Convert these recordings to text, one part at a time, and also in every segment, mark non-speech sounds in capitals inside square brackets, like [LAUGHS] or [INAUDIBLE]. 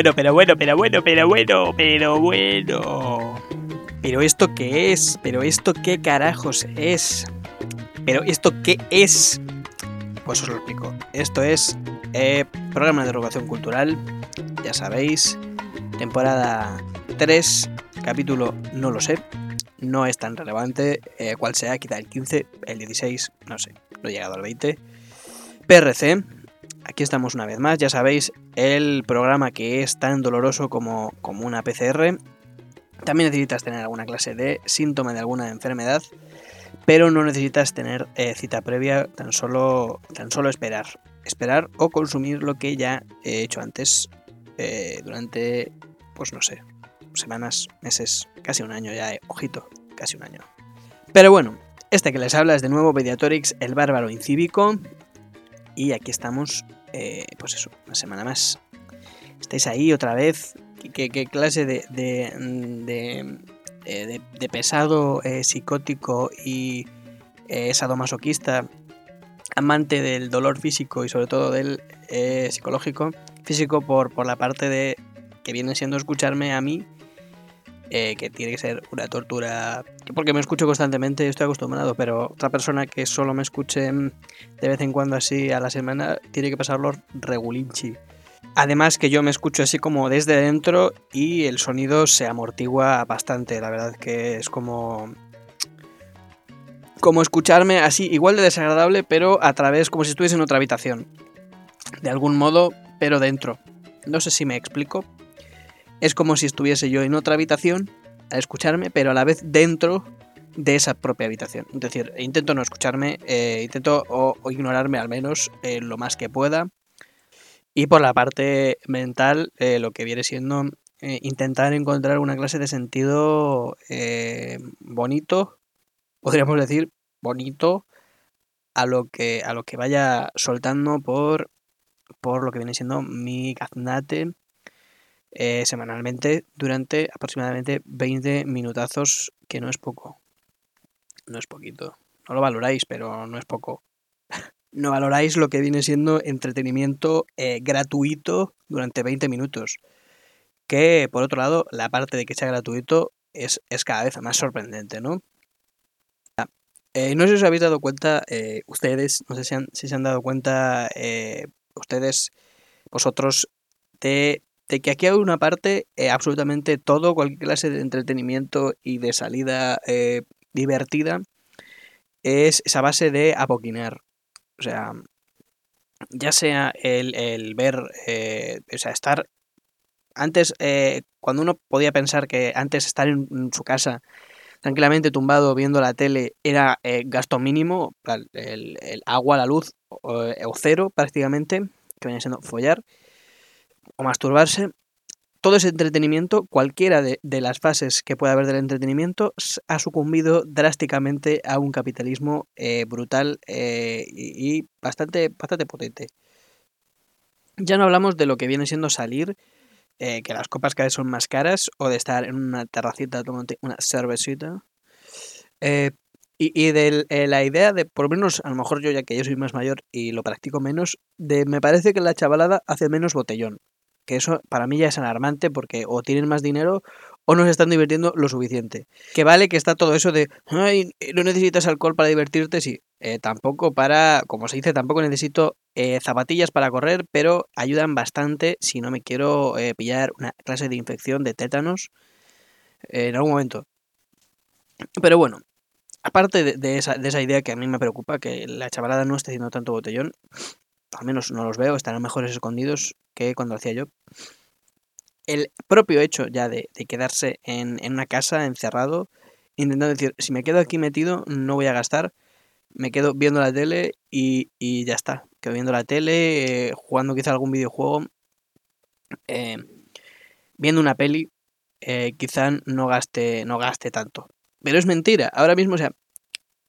Bueno, pero bueno, pero bueno, pero bueno, pero bueno. Pero esto qué es? Pero esto qué carajos es? Pero esto qué es? Pues os lo explico. Esto es eh, programa de educación cultural, ya sabéis, temporada 3, capítulo no lo sé, no es tan relevante, eh, cuál sea, quizá el 15, el 16, no sé, no he llegado al 20. PRC, aquí estamos una vez más, ya sabéis, el programa que es tan doloroso como, como una PCR. También necesitas tener alguna clase de síntoma de alguna enfermedad, pero no necesitas tener eh, cita previa, tan solo, tan solo esperar. Esperar o consumir lo que ya he hecho antes eh, durante, pues no sé, semanas, meses, casi un año ya, eh, ojito, casi un año. Pero bueno, este que les habla es de nuevo Pediatrix, el bárbaro incívico. Y aquí estamos, eh, pues eso, una semana más. Estáis ahí otra vez. ¿Qué, clase de, de, eh, pesado psicótico y sadomasoquista, amante del dolor físico y sobre todo del psicológico? Físico por, por la parte de que viene siendo escucharme a mí eh, que tiene que ser una tortura. Porque me escucho constantemente, estoy acostumbrado, pero otra persona que solo me escuche mm, de vez en cuando así a la semana tiene que pasarlo regulinchi. Además que yo me escucho así como desde dentro y el sonido se amortigua bastante, la verdad que es como como escucharme así, igual de desagradable, pero a través, como si estuviese en otra habitación. De algún modo, pero dentro. No sé si me explico, es como si estuviese yo en otra habitación a escucharme, pero a la vez dentro de esa propia habitación. Es decir, intento no escucharme, eh, intento o, ignorarme al menos eh, lo más que pueda. Y por la parte mental, eh, lo que viene siendo intentar encontrar una clase de sentido bonito, podríamos decir bonito, a lo que, a lo que vaya soltando por, por lo que viene siendo mi gaznate eh, semanalmente durante aproximadamente 20 minutazos, que no es poco. No es poquito. No lo valoráis, pero no es poco. [LAUGHS] no valoráis lo que viene siendo entretenimiento eh, gratuito durante 20 minutos. Que, por otro lado, la parte de que sea gratuito es, es cada vez más sorprendente, ¿no? Eh, no sé si os habéis dado cuenta, ustedes, no sé si, han, si se han dado cuenta, ustedes, vosotros, de de que aquí hay una parte eh, absolutamente todo, cualquier clase de entretenimiento y de salida eh, divertida, es esa base de apoquinar. O sea, ya sea el, ver, eh, o sea, estar... Antes, cuando uno podía pensar que antes estar en, su casa tranquilamente tumbado viendo la tele era gasto mínimo, el, agua, la luz o, o cero prácticamente, que venía siendo follar o masturbarse, todo ese entretenimiento, cualquiera de, las fases que pueda haber del entretenimiento, ha sucumbido drásticamente a un capitalismo eh, brutal eh, y, bastante, bastante potente. Ya no hablamos de lo que viene siendo salir, eh, que las copas cada vez son más caras, o de estar en una terracita tomando una cervecita. y, y de la idea de, por lo menos, a lo mejor yo ya que yo soy más mayor y lo practico menos, de me parece que la chavalada hace menos botellón que eso para mí ya es alarmante porque o tienen más dinero o no se están divirtiendo lo suficiente. Que vale que está todo eso de, ay, no necesitas alcohol para divertirte, sí. Eh, tampoco para, como se dice, tampoco necesito eh, zapatillas para correr, pero ayudan bastante si no me quiero eh, pillar una clase de infección de tétanos en algún momento. Pero bueno, aparte de, esa, de esa idea que a mí me preocupa, que la chavalada no esté haciendo tanto botellón, al menos no los veo, estarán mejores escondidos que cuando hacía yo. El propio hecho ya de, quedarse en, una casa encerrado, intentando decir, si me quedo aquí metido, no voy a gastar, me quedo viendo la tele y, ya está. Quedo viendo la tele, eh, jugando quizá algún videojuego, eh, viendo una peli, eh, quizá no gaste, no gaste tanto. Pero es mentira. Ahora mismo, o sea,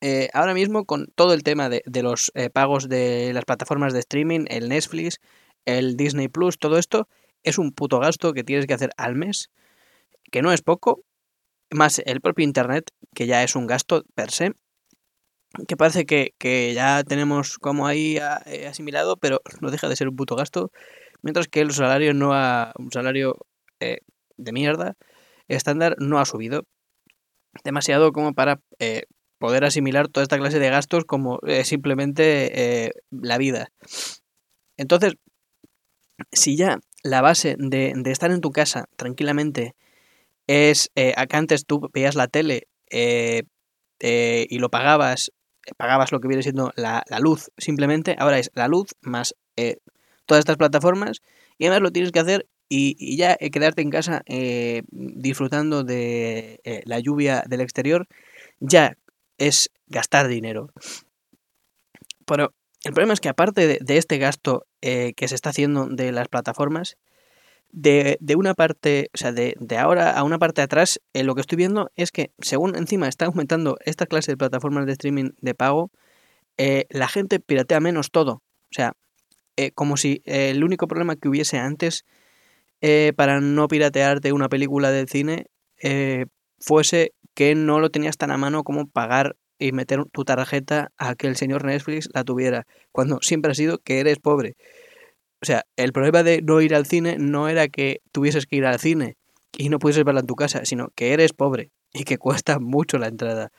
eh, ahora mismo con todo el tema de, los eh, pagos de las plataformas de streaming, el Netflix, el Disney Plus, todo esto es un puto gasto que tienes que hacer al mes, que no es poco, más el propio Internet, que ya es un gasto per se, que parece que, ya tenemos como ahí eh, asimilado, pero no deja de ser un puto gasto. Mientras que el salario no ha. un salario eh, de mierda estándar no ha subido demasiado como para eh, poder asimilar toda esta clase de gastos como simplemente la vida. Entonces, si ya la base de, de, estar en tu casa tranquilamente es acá antes tú veías la tele y lo pagabas, pagabas lo que viene siendo la, la, luz simplemente, ahora es la luz más todas estas plataformas y además lo tienes que hacer y, ya eh, quedarte en casa eh, disfrutando de eh, la lluvia del exterior ya es gastar dinero. Pero el problema es que aparte de, este gasto que se está haciendo de las plataformas, de, una parte, o sea, de, ahora a una parte atrás, lo que estoy viendo es que según encima está aumentando esta clase de plataformas de streaming de pago, la gente piratea menos todo. O sea, eh, como si eh, el único problema que hubiese antes eh, para no piratearte una película del cine fuese que no lo tenías tan a mano como pagar y meter tu tarjeta a que el señor Netflix la tuviera, cuando siempre ha sido que eres pobre. O sea, el problema de no ir al cine no era que tuvieses que ir al cine y no pudieses verla en tu casa, sino que eres pobre y que cuesta mucho la entrada.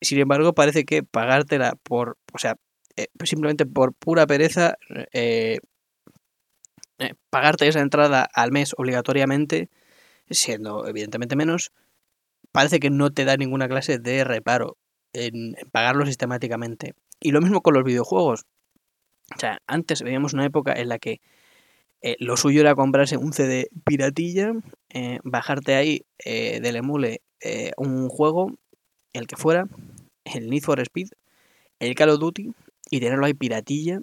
Sin embargo, parece que pagártela por, o sea, eh, simplemente por pura pereza, eh, eh, pagarte esa entrada al mes obligatoriamente, siendo evidentemente menos, parece que no te da ninguna clase de reparo en, pagarlo sistemáticamente. Y lo mismo con los videojuegos. O sea, antes veíamos una época en la que lo suyo era comprarse un CD piratilla, bajarte ahí del emule un juego, el que fuera, el Need for Speed, el Call of Duty, y tenerlo ahí piratilla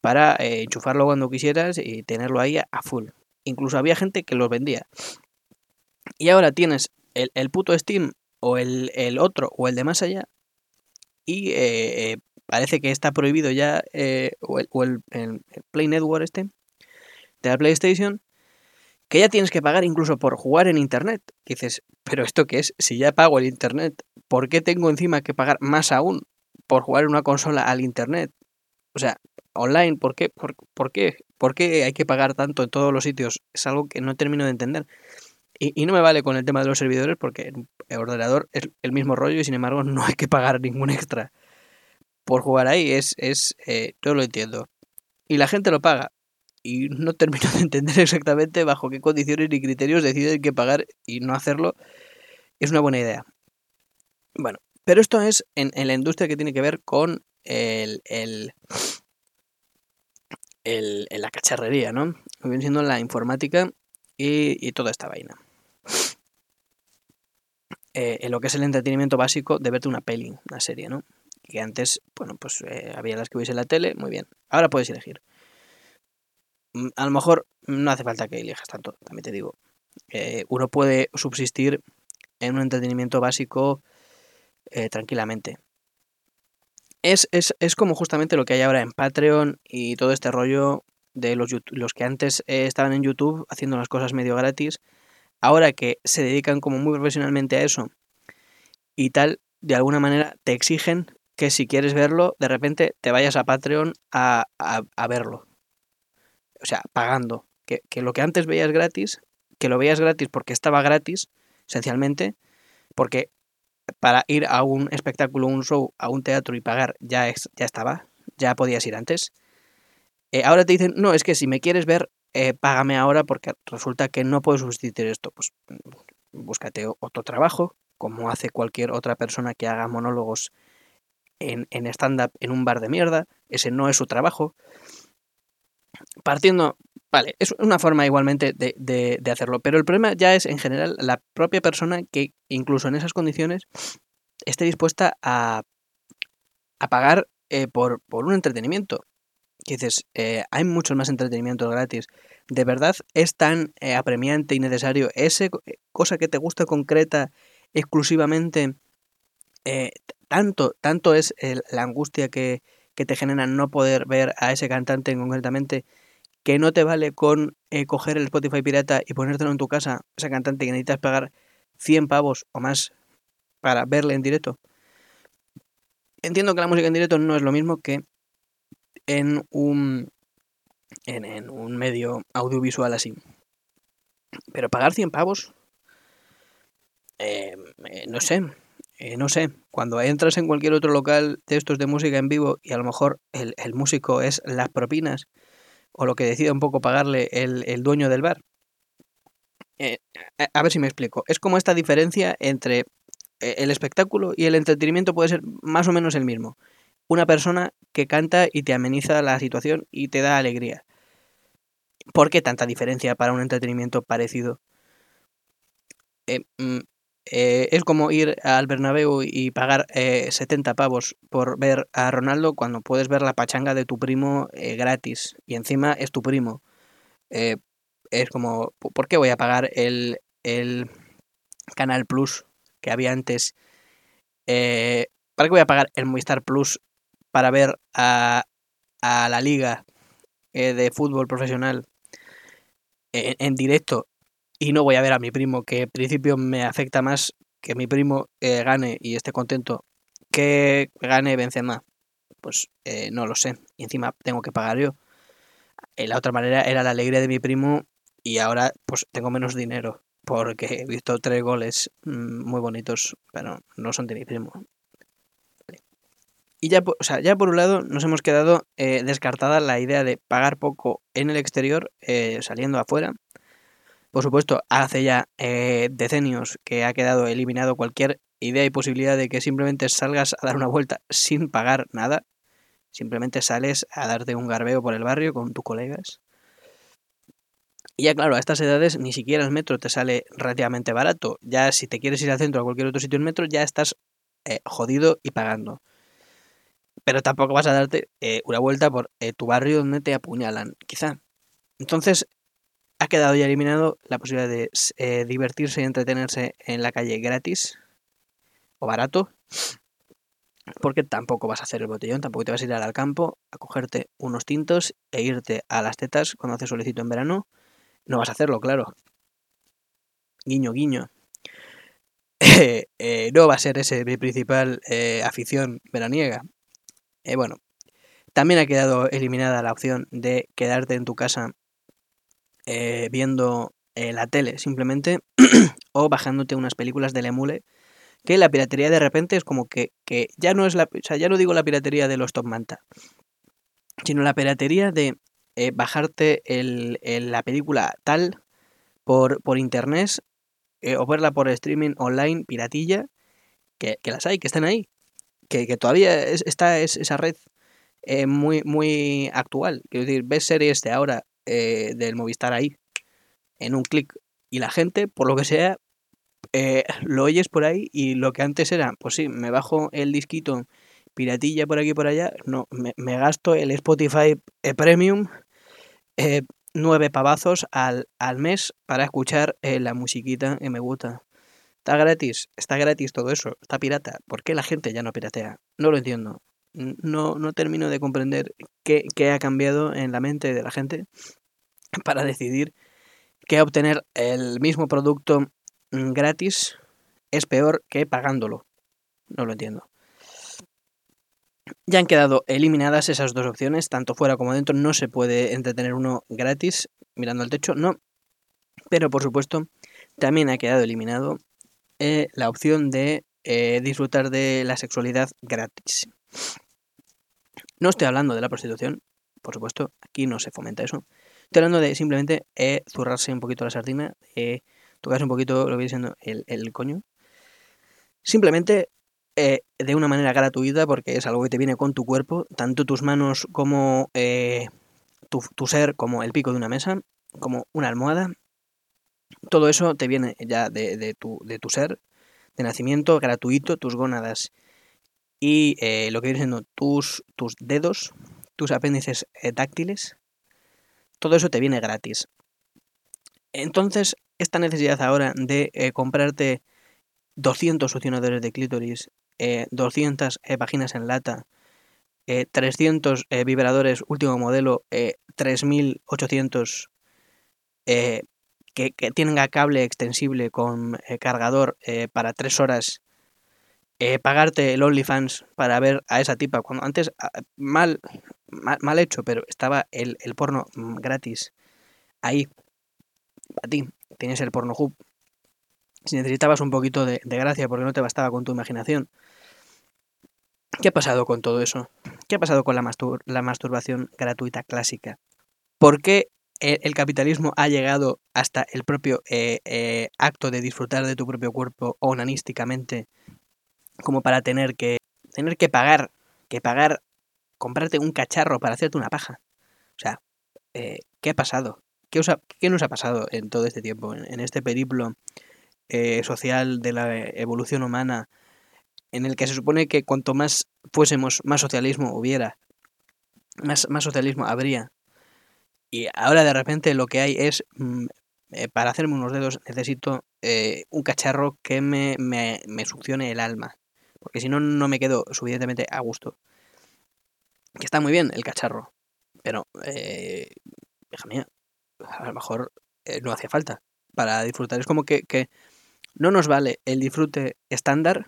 para eh, enchufarlo cuando quisieras y tenerlo ahí a full. Incluso había gente que los vendía. Y ahora tienes el, puto Steam o el, otro o el de más allá y eh, eh, parece que está prohibido ya o, el, Play Network este de la PlayStation que ya tienes que pagar incluso por jugar en internet. dices, pero esto qué es? Si ya pago el internet, ¿por qué tengo encima que pagar más aún por jugar en una consola al internet. O sea, online, ¿por qué? ¿Por, qué? ¿Por qué hay que pagar tanto en todos los sitios? Es algo que no termino de entender. Y, no me vale con el tema de los servidores porque el ordenador es el mismo rollo y sin embargo no hay que pagar ningún extra por jugar ahí. Es, es eh, yo lo entiendo. Y la gente lo paga. Y no termino de entender exactamente bajo qué condiciones ni criterios deciden que pagar y no hacerlo. Es una buena idea. Bueno, pero esto es en, la industria que tiene que ver con el, el, la cacharrería, ¿no? Viene siendo la informática y, toda esta vaina. Eh, en lo que es el entretenimiento básico de verte una peli, una serie, ¿no? Que antes, bueno, pues eh, había las que hubiese en la tele, muy bien. Ahora puedes elegir. Mm, a lo mejor no hace falta que elijas tanto, también te digo. Eh, uno puede subsistir en un entretenimiento básico tranquilamente. Es, como justamente lo que hay ahora en Patreon y todo este rollo de los, los que antes estaban en YouTube haciendo las cosas medio gratis, ahora que se dedican como muy profesionalmente a eso y tal, de alguna manera te exigen que si quieres verlo, de repente te vayas a Patreon a, verlo. O sea, pagando. Que, que, lo que antes veías gratis, que lo veías gratis porque estaba gratis, esencialmente, porque para ir a un espectáculo, un show, a un teatro y pagar ya, es, ya estaba, ya podías ir antes. Eh, ahora te dicen, no, es que si me quieres ver, eh, págame ahora porque resulta que no puedo sustituir esto. Pues búscate otro trabajo, como hace cualquier otra persona que haga monólogos en, en stand-up en un bar de mierda. Ese no es su trabajo. Partiendo Vale, es una forma igualmente de, de, hacerlo, pero el problema ya es en general la propia persona que incluso en esas condiciones esté dispuesta a, a pagar eh, por, por, un entretenimiento. Que dices, eh, hay muchos más entretenimientos gratis. ¿De verdad es tan eh, apremiante y necesario esa cosa que te gusta concreta exclusivamente? tanto, tanto es la angustia que, que te genera no poder ver a ese cantante concretamente que no te vale con eh, coger el Spotify pirata y ponértelo en tu casa, esa cantante que necesitas pagar 100 pavos o más para verle en directo. Entiendo que la música en directo no es lo mismo que en un en, un medio audiovisual así. Pero pagar 100 pavos, eh, eh, no sé, eh, no sé, cuando entras en cualquier otro local de estos de música en vivo y a lo mejor el, músico es las propinas o lo que decida un poco pagarle el, dueño del bar. a ver si me explico. Es como esta diferencia entre el espectáculo y el entretenimiento puede ser más o menos el mismo. Una persona que canta y te ameniza la situación y te da alegría. ¿Por qué tanta diferencia para un entretenimiento parecido? Eh, mm, eh, es como ir al Bernabéu y pagar 70 eh, pavos por ver a Ronaldo cuando puedes ver la pachanga de tu primo gratis y encima es tu primo. es como, ¿por qué voy a pagar el, el Canal Plus que había antes? ¿Para qué voy a pagar el Movistar Plus para ver a, a la liga de fútbol profesional en, directo y no voy a ver a mi primo, que en principio me afecta más que mi primo eh, gane y esté contento que gane Benzema, pues eh, no lo sé. Y encima tengo que pagar yo. Eh, la otra manera era la alegría de mi primo y ahora pues tengo menos dinero porque he visto tres goles mm, muy bonitos, pero no son de mi primo. Y ya, o sea, ya por un lado nos hemos quedado eh, descartada la idea de pagar poco en el exterior eh, saliendo afuera. Por supuesto, hace ya eh, decenios que ha quedado eliminado cualquier idea y posibilidad de que simplemente salgas a dar una vuelta sin pagar nada. Simplemente sales a darte un garbeo por el barrio con tus colegas. Y ya claro, a estas edades ni siquiera el metro te sale relativamente barato. Ya si te quieres ir al centro o a cualquier otro sitio en metro, ya estás jodido y pagando pero tampoco vas a darte eh, una vuelta por eh, tu barrio donde te apuñalan, quizá. Entonces, ha quedado ya eliminado la posibilidad de eh, divertirse y entretenerse en la calle gratis o barato, porque tampoco vas a hacer el botellón, tampoco te vas a ir al campo a cogerte unos tintos e irte a las tetas cuando haces solicito en verano. No vas a hacerlo, claro. Guiño, guiño. [LAUGHS] no va a ser ese mi principal afición veraniega. Eh, bueno, también ha quedado eliminada la opción de quedarte en tu casa eh, viendo eh, la tele simplemente [CLEARS THROAT] o bajándote unas películas del emule que la piratería de repente es como que, ya no es la o sea, ya no digo la piratería de los top manta sino la piratería de bajarte la película tal por, por internet o verla por streaming online piratilla que, que las hay, que están ahí que, todavía está esa red eh, muy, muy actual. Quiero decir, ves series de ahora eh, del Movistar ahí, en un clic, y la gente, por lo que sea, eh, lo oyes por ahí y lo que antes era, pues sí, me bajo el disquito piratilla por aquí y por allá, no, me, gasto el Spotify Premium, nueve pavazos al, al mes para escuchar la musiquita que me gusta. Está gratis, está gratis todo eso, está pirata. ¿Por qué la gente ya no piratea? No lo entiendo. No, no termino de comprender qué, ha cambiado en la mente de la gente [LAUGHS] para decidir que obtener el mismo producto mm, gratis es peor que pagándolo. No lo entiendo. Ya han quedado eliminadas esas dos opciones, tanto fuera como dentro. No se puede entretener uno gratis mirando al techo, no. Pero por supuesto, también ha quedado eliminado eh, la opción de eh, disfrutar de la sexualidad gratis. No estoy hablando de la prostitución, por supuesto, aquí no se fomenta eso. Estoy hablando de simplemente eh, zurrarse un poquito la sardina, tocarse un poquito lo que viene siendo el, coño. Simplemente de una manera gratuita, porque es algo que te viene con tu cuerpo, tanto tus manos como tu ser, como el pico de una mesa, como una almohada, todo eso te viene ya de, tu, de tu ser, de nacimiento, gratuito, tus gónadas y eh, lo que viene siendo tus, tus dedos, tus apéndices eh, táctiles, todo eso te viene gratis. Entonces, esta necesidad ahora de eh, comprarte 200 succionadores de clítoris, 200 páginas en lata, 300 vibradores último modelo, 3800 que, que tenga cable extensible con eh, cargador eh, para tres horas, eh, pagarte el OnlyFans para ver a esa tipa, cuando antes, ah, mal, mal, hecho, pero estaba el, el, porno mm, gratis ahí, a ti, tienes el porno hub. Si necesitabas un poquito de, de gracia porque no te bastaba con tu imaginación, ¿Qué ha pasado con todo eso? ¿Qué ha pasado con la, la masturbación gratuita clásica? ¿Por qué el, capitalismo ha llegado hasta el propio eh, eh, acto de disfrutar de tu propio cuerpo onanísticamente como para tener que tener que pagar que pagar comprarte un cacharro para hacerte una paja o sea eh, qué ha pasado ¿Qué, ¿Qué, nos ha pasado en todo este tiempo en, este periplo social de la evolución humana en el que se supone que cuanto más fuésemos, más socialismo hubiera, más, más socialismo habría. Y ahora de repente lo que hay es, mm, eh, para hacerme unos dedos necesito eh, un cacharro que me, me, me, succione el alma, porque si no, no me quedo suficientemente a gusto. Que está muy bien el cacharro, pero, eh, mía, a lo mejor eh, no hacía falta para disfrutar. Es como que, que no nos vale el disfrute estándar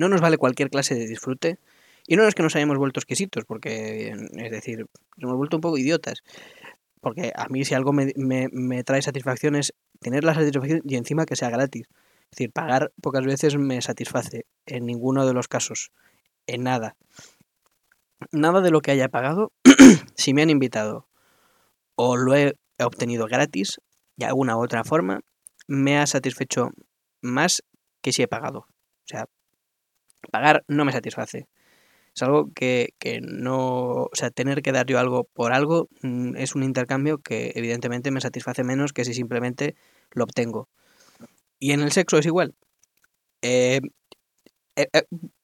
no nos vale cualquier clase de disfrute. Y no es que nos hayamos vuelto exquisitos, porque, es decir, nos hemos vuelto un poco idiotas. Porque a mí si algo me, me, trae satisfacción es tener la satisfacción y encima que sea gratis. Es decir, pagar pocas veces me satisface, en ninguno de los casos, en nada. Nada de lo que haya pagado, [CLEARS THROAT] si me han invitado o lo he obtenido gratis, de alguna u otra forma, me ha satisfecho más que si he pagado. O sea, pagar no me satisface. Es algo que, no. O sea, tener que dar yo algo por algo mm, es un intercambio que evidentemente me satisface menos que si simplemente lo obtengo. Y en el sexo es igual. Eh, eh, eh,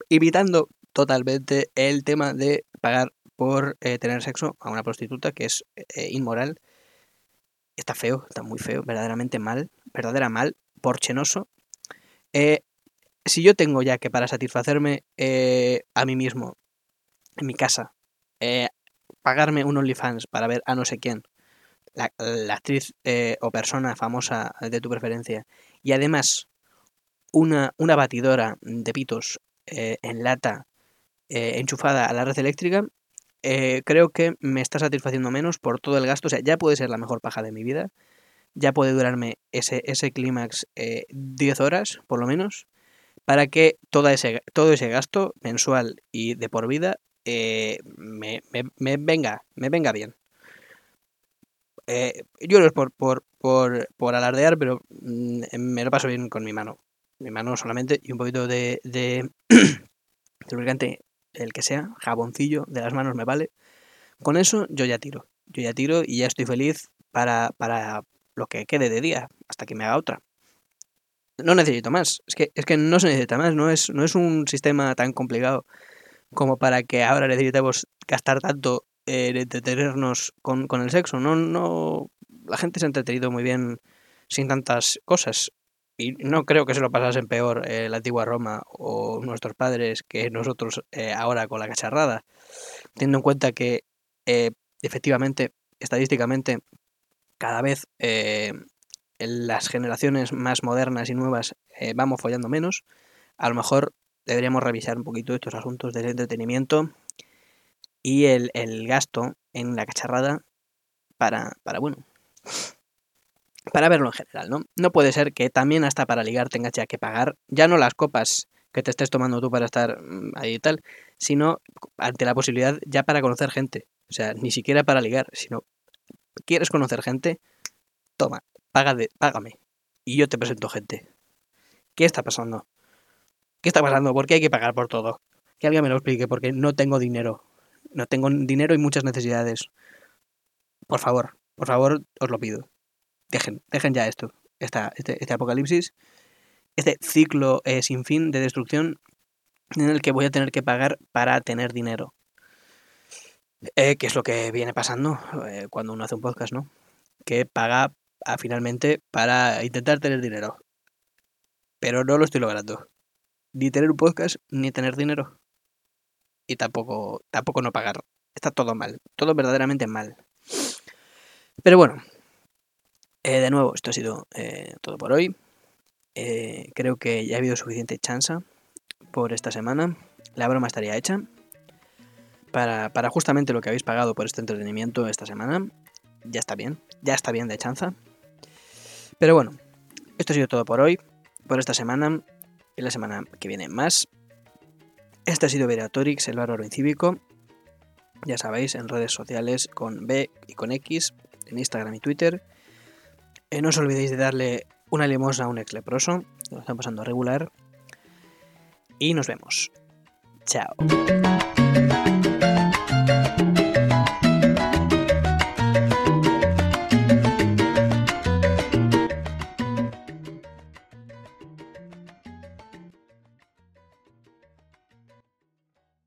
evitando totalmente el tema de pagar por tener sexo a una prostituta, que es inmoral. Está feo, está muy feo, verdaderamente mal, verdadera mal, porchenoso. Eh, si yo tengo ya que para satisfacerme eh, a mí mismo, en mi casa, eh, pagarme un OnlyFans para ver a no sé quién, la, actriz eh, o persona famosa de tu preferencia, y además una, una batidora de pitos en lata enchufada a la red eléctrica, creo que me está satisfaciendo menos por todo el gasto. O sea, ya puede ser la mejor paja de mi vida, ya puede durarme ese, ese clímax 10 horas, por lo menos para que todo ese, todo ese gasto mensual y de por vida eh, me, venga, me venga bien. Eh, yo no es por, por, por, alardear, pero mm, me lo paso bien con mi mano. Mi mano solamente y un poquito de, de, [CLEARS THROAT] lubricante, el que sea, jaboncillo de las manos me vale. Con eso yo ya tiro. Yo ya tiro y ya estoy feliz para, para lo que quede de día, hasta que me haga otra no necesito más. Es que, es que no se necesita más, no es, no es un sistema tan complicado como para que ahora necesitemos gastar tanto en entretenernos con, con el sexo. No, no. La gente se ha entretenido muy bien sin tantas cosas. Y no creo que se lo pasasen peor eh, la antigua Roma o nuestros padres que nosotros eh, ahora con la cacharrada. Teniendo en cuenta que eh, efectivamente, estadísticamente, cada vez las generaciones más modernas y nuevas eh, vamos follando menos, a lo mejor deberíamos revisar un poquito estos asuntos del entretenimiento y el, gasto en la cacharrada para, para, bueno, para verlo en general, ¿no? No puede ser que también hasta para ligar tengas ya que pagar, ya no las copas que te estés tomando tú para estar mm, ahí y tal, sino ante la posibilidad ya para conocer gente. O sea, ni siquiera para ligar, sino quieres conocer gente, toma, págame. Y yo te presento gente. ¿Qué está pasando? ¿Qué está pasando? ¿Por qué hay que pagar por todo? Que alguien me lo explique, porque no tengo dinero. No tengo dinero y muchas necesidades. Por favor, por favor, os lo pido. Dejen, dejen ya esto. Esta, este, este apocalipsis. Este ciclo eh, sin fin de destrucción en el que voy a tener que pagar para tener dinero. Eh, ¿Qué es lo que viene pasando eh, cuando uno hace un podcast, no? Que paga finalmente para intentar tener dinero. Pero no lo estoy logrando. Ni tener un podcast, ni tener dinero. Y tampoco, tampoco no pagar. Está todo mal. Todo verdaderamente mal. Pero bueno. Eh, de nuevo, esto ha sido eh, todo por hoy. Eh, creo que ya ha habido suficiente chance por esta semana. La broma estaría hecha. para, para justamente lo que habéis pagado por este entretenimiento esta semana. Ya está bien, ya está bien de chanza. Pero bueno, esto ha sido todo por hoy, por esta semana y la semana que viene más. Este ha sido Veratorix, el bárbaro incívico. Ya sabéis, en redes sociales con B y con X, en Instagram y Twitter. Eh, no os olvidéis de darle una limosna a un ex leproso, lo están pasando regular. Y nos vemos. Chao.